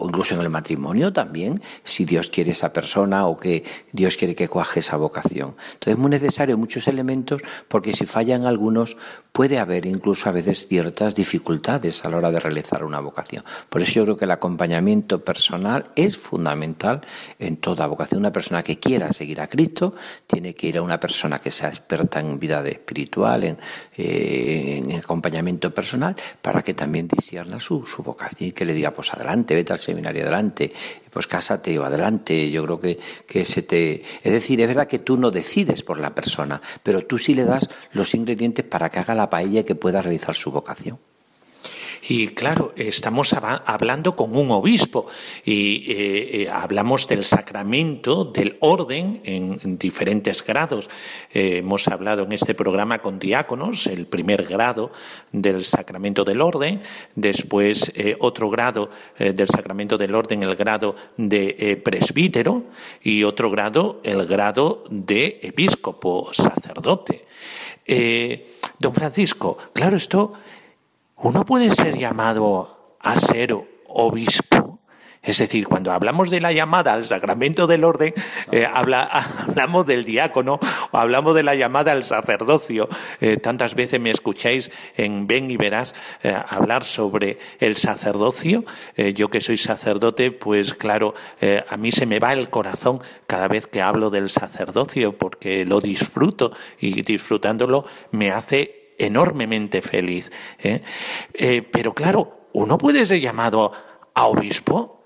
incluso en el matrimonio también, si Dios quiere esa persona o que Dios quiere que cuaje esa vocación. Entonces es muy necesario muchos elementos, porque si fallan algunos, puede haber incluso a veces ciertas dificultades a la hora de realizar una vocación. Por eso yo creo que el acompañamiento personal es fundamental en toda vocación. Una persona que quiera seguir a Cristo tiene que ir a una persona que sea experta en vida espiritual, en, eh, en acompañamiento personal, para que también discierna su, su vocación y que le diga, pues adelante, vete al seminario adelante, pues cásate o adelante. Yo creo que, que se te. Es decir, es verdad que tú no decides por la persona, pero tú sí le das los ingredientes para que haga la paella y que pueda realizar su vocación. Y claro, estamos hablando con un obispo y eh, eh, hablamos del sacramento, del orden en, diferentes grados. Eh, hemos hablado en este programa con diáconos, el primer grado del sacramento del orden, después otro grado del sacramento del orden, el grado de presbítero y otro grado, el grado de episcopo, sacerdote. don Francisco, claro, esto uno puede ser llamado a ser obispo. Es decir, cuando hablamos de la llamada al sacramento del orden, eh, hablamos del diácono o hablamos de la llamada al sacerdocio. Eh, tantas veces me escucháis en Ven y Verás eh, hablar sobre el sacerdocio. yo que soy sacerdote, pues claro, a mí se me va el corazón cada vez que hablo del sacerdocio porque lo disfruto y disfrutándolo me hace enormemente feliz. ¿eh? Eh, pero claro, uno puede ser llamado a obispo.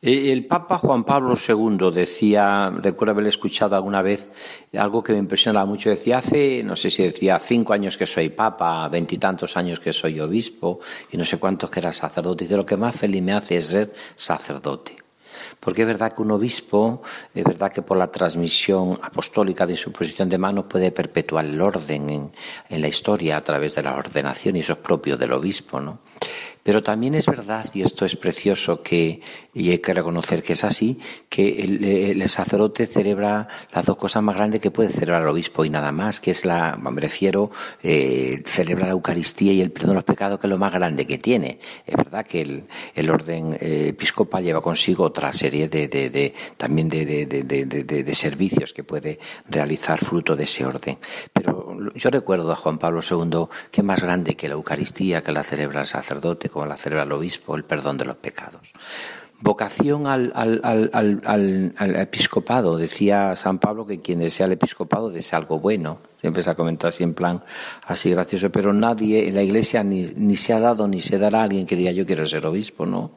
Eh, el Papa Juan Pablo II decía, recuerdo haber escuchado alguna vez algo que me impresionaba mucho, decía hace, no sé si decía cinco años que soy Papa, veintitantos años que soy obispo y no sé cuántos que era sacerdote, dice lo que más feliz me hace es ser sacerdote. Porque es verdad que un obispo, es verdad que por la transmisión apostólica de su posición de mano puede perpetuar el orden en, en la historia a través de la ordenación y eso es propio del obispo, ¿no? Pero también es verdad, y esto es precioso, que, y hay que reconocer que es así, que el, sacerdote celebra las dos cosas más grandes que puede celebrar el obispo y nada más, que es la, me refiero, eh, celebra la Eucaristía y el perdón de los pecados, que es lo más grande que tiene. Es verdad que el, el orden eh, episcopal lleva consigo otra serie de, de, de también de, de, servicios que puede realizar fruto de ese orden. Pero yo recuerdo a Juan Pablo II que más grande que la Eucaristía, que la celebra el sacerdote, como la celebra el obispo, el perdón de los pecados. Vocación al, al, al, al, episcopado. Decía San Pablo que quien desea el episcopado desea algo bueno. Siempre se ha comentado así en plan así gracioso, pero nadie en la iglesia ni, ni se ha dado ni se dará a alguien que diga yo quiero ser obispo, ¿no?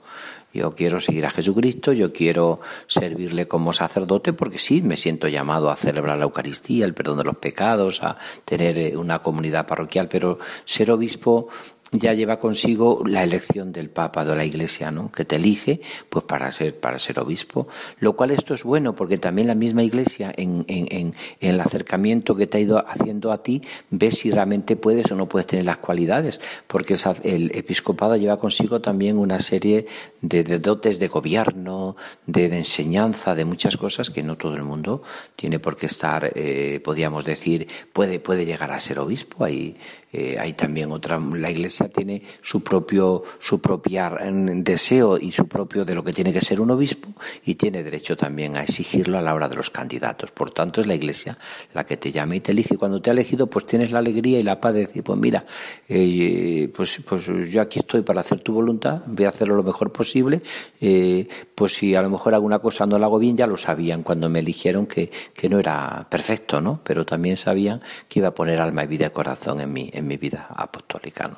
Yo quiero seguir a Jesucristo, yo quiero servirle como sacerdote porque sí, me siento llamado a celebrar la Eucaristía, el perdón de los pecados, a tener eh, una comunidad parroquial, pero ser obispo ya lleva consigo la elección del Papa de la Iglesia, ¿no? que te elige pues para ser, para ser obispo. Lo cual esto es bueno porque también la misma Iglesia en, en, en, el acercamiento que te ha ido haciendo a ti ve si realmente puedes o no puedes tener las cualidades, porque el, episcopado lleva consigo también una serie de, dotes de gobierno, de, enseñanza, de muchas cosas que no todo el mundo tiene por qué estar, eh, podríamos decir, puede, puede llegar a ser obispo. Hay, eh, hay también otra, la Iglesia tiene su propio, su propia mm, deseo y su propio de lo que tiene que ser un obispo y tiene derecho también a exigirlo a la hora de los candidatos. Por tanto, es la Iglesia la que te llama y te elige. Cuando te ha elegido, pues tienes la alegría y la paz de decir, pues mira, eh, pues, pues yo aquí estoy para hacer tu voluntad, voy a hacerlo lo mejor posible. Eh, pues si a lo mejor alguna cosa no la hago bien, ya lo sabían cuando me eligieron que, que no era perfecto, ¿no? Pero también sabían que iba a poner alma y vida y corazón en mí mi vida apostólica.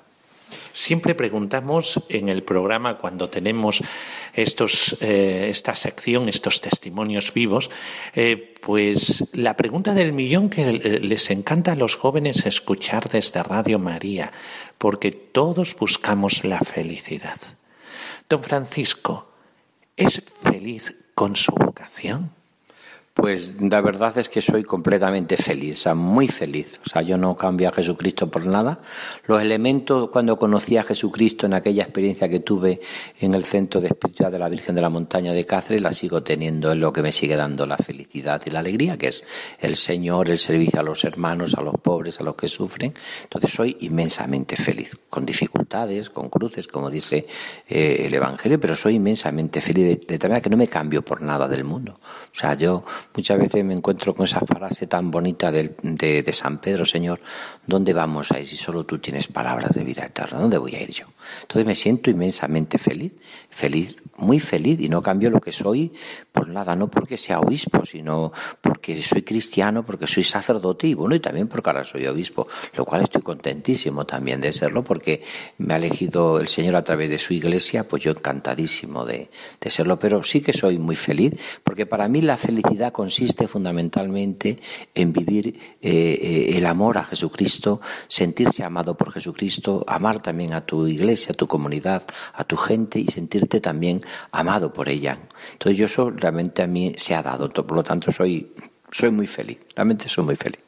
Siempre preguntamos en el programa cuando tenemos estos, eh, esta sección, estos testimonios vivos, eh, pues la pregunta del millón que les encanta a los jóvenes escuchar desde Radio María, porque todos buscamos la felicidad. Don Francisco, ¿es feliz con su vocación? Pues la verdad es que soy completamente feliz, o sea, muy feliz. O sea, yo no cambio a Jesucristo por nada. Los elementos, cuando conocí a Jesucristo en aquella experiencia que tuve en el Centro de Espiritualidad de la Virgen de la Montaña de Cáceres, la sigo teniendo, es lo que me sigue dando la felicidad y la alegría, que es el Señor, el servicio a los hermanos, a los pobres, a los que sufren. Entonces soy inmensamente feliz, con dificultades, con cruces, como dice eh, el Evangelio, pero soy inmensamente feliz, de, de tal manera que no me cambio por nada del mundo. O sea, yo muchas veces me encuentro con esa frase tan bonita de, de, de San Pedro, Señor, ¿dónde vamos a ir si solo tú tienes palabras de vida eterna? ¿Dónde voy a ir yo? Entonces me siento inmensamente feliz, feliz, muy feliz, y no cambio lo que soy por nada, no porque sea obispo, sino porque soy cristiano, porque soy sacerdote y bueno, y también porque ahora soy obispo, lo cual estoy contentísimo también de serlo, porque me ha elegido el Señor a través de su iglesia, pues yo encantadísimo de, de serlo, pero sí que soy muy feliz, porque para mí la felicidad consiste fundamentalmente en vivir eh, eh, el amor a Jesucristo, sentirse amado por Jesucristo, amar también a tu iglesia, a tu comunidad, a tu gente y también amado por ella. Entonces yo eso realmente a mí se ha dado, por lo tanto soy, soy muy feliz, realmente soy muy feliz.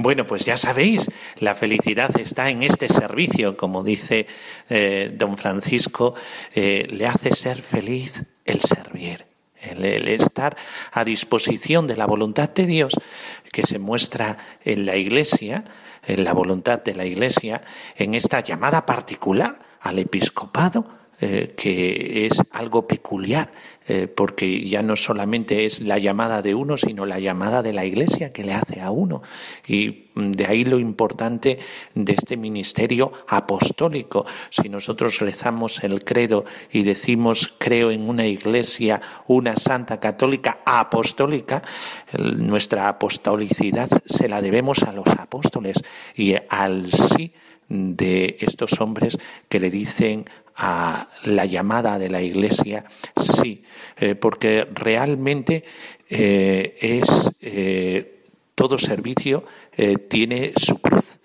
Bueno, pues ya sabéis, la felicidad está en este servicio, como dice eh, don Francisco, eh, le hace ser feliz el servir. El, estar a disposición de la voluntad de Dios que se muestra en la Iglesia, en la voluntad de la Iglesia, en esta llamada particular al episcopado, eh, que es algo peculiar, eh, porque ya no solamente es la llamada de uno, sino la llamada de la Iglesia que le hace a uno. Y de ahí lo importante de este ministerio apostólico. Si nosotros rezamos el credo y decimos creo en una Iglesia, una santa católica apostólica, nuestra apostolicidad se la debemos a los apóstoles y al sí de estos hombres que le dicen a la llamada de la Iglesia, sí, eh, porque realmente eh, es eh, todo servicio tiene su cruz.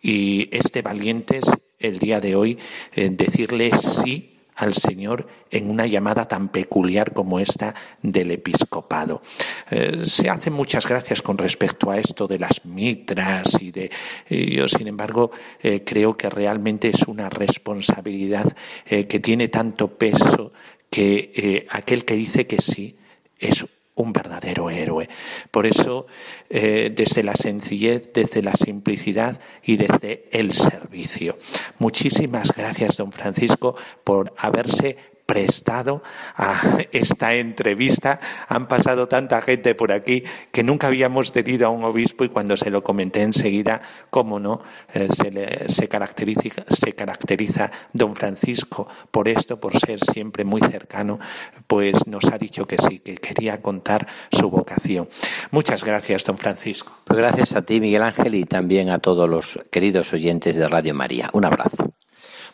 Y este valiente es el día de hoy decirle sí al Señor en una llamada tan peculiar como esta del episcopado. Eh, se hacen muchas gracias con respecto a esto de las mitras y de yo, sin embargo, eh, creo que realmente es una responsabilidad eh, que tiene tanto peso que aquel que dice que sí es un verdadero héroe. Por eso, eh, desde la sencillez, desde la simplicidad y desde el servicio. Muchísimas gracias, don Francisco, por haberse prestado a esta entrevista. Han pasado tanta gente por aquí que nunca habíamos tenido a un obispo y cuando se lo comenté enseguida, cómo no, eh, se, le, se, caracteriza, se caracteriza don Francisco por esto, por ser siempre muy cercano, pues nos ha dicho que sí, que quería contar su vocación. Muchas gracias, don Francisco. Pues gracias a ti, Miguel Ángel, y también a todos los queridos oyentes de Radio María. Un abrazo.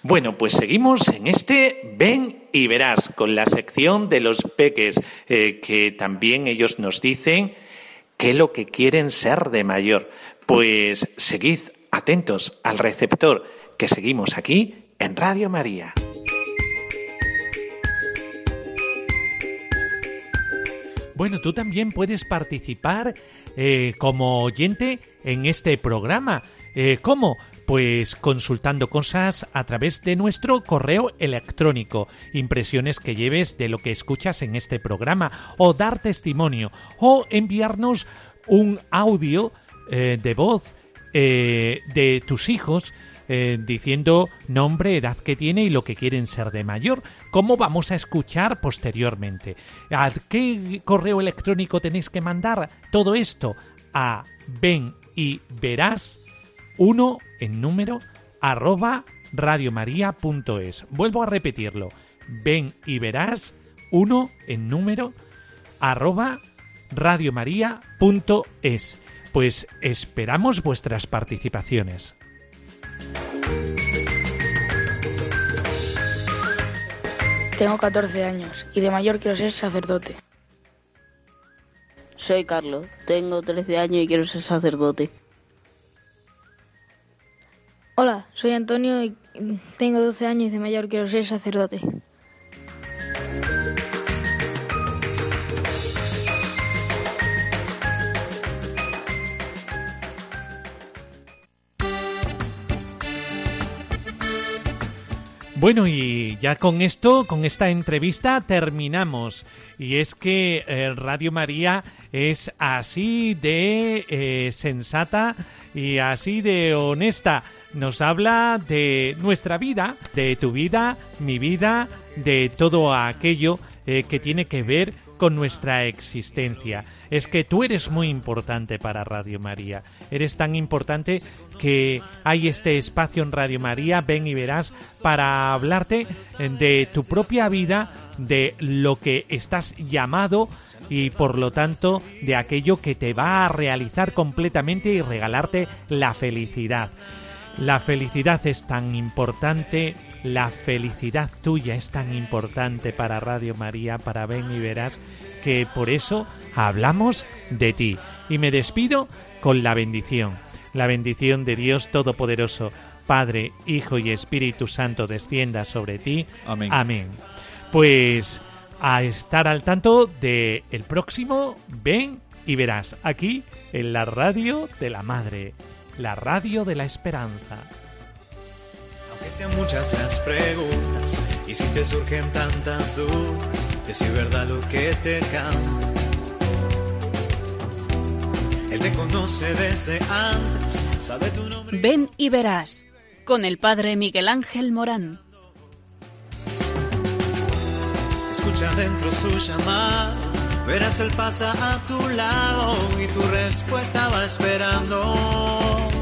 Bueno, pues seguimos en este Ven y verás con la sección de los peques, eh, que también ellos nos dicen qué es lo que quieren ser de mayor. Pues seguid atentos al receptor, que seguimos aquí en Radio María. Bueno, tú también puedes participar eh, como oyente en este programa. Eh, ¿Cómo? Pues consultando cosas a través de nuestro correo electrónico, impresiones que lleves de lo que escuchas en este programa, o dar testimonio, o enviarnos un audio eh, de voz eh, de tus hijos eh, diciendo nombre, edad que tiene y lo que quieren ser de mayor, como vamos a escuchar posteriormente. ¿A qué correo electrónico tenéis que mandar todo esto? A ven y verás uno en número arroba radiomaria.es. Vuelvo a repetirlo. Ven y verás uno en número arroba radiomaria.es. Pues esperamos vuestras participaciones. Tengo 14 años y de mayor quiero ser sacerdote. Soy Carlos, tengo 13 años y quiero ser sacerdote. Hola, soy Antonio y tengo 12 años y de mayor quiero ser sacerdote. Bueno, y ya con esto, con esta entrevista, terminamos. Y es que eh, Radio María es así de eh, sensata y así de honesta. Nos habla de nuestra vida, de tu vida, mi vida, de todo aquello eh, que tiene que ver con nuestra existencia. Es que tú eres muy importante para Radio María. Eres tan importante que hay este espacio en Radio María, ven y verás, para hablarte de tu propia vida, de lo que estás llamado y por lo tanto de aquello que te va a realizar completamente y regalarte la felicidad. La felicidad es tan importante, la felicidad tuya es tan importante para Radio María, para Ven y Verás, que por eso hablamos de ti. Y me despido con la bendición, la bendición de Dios Todopoderoso, Padre, Hijo y Espíritu Santo descienda sobre ti. Amén. Amén. Pues a estar al tanto de el próximo Ven y Verás, aquí en la radio de la Madre la radio de la esperanza. Aunque sean muchas las preguntas y si te surgen tantas dudas, de si es verdad lo que te canto. Él te conoce desde antes, sabe tu nombre. Ven y verás, con el padre Miguel Ángel Morán. Escucha dentro su llamado, verás él pasa a tu lado y tu respuesta va esperando.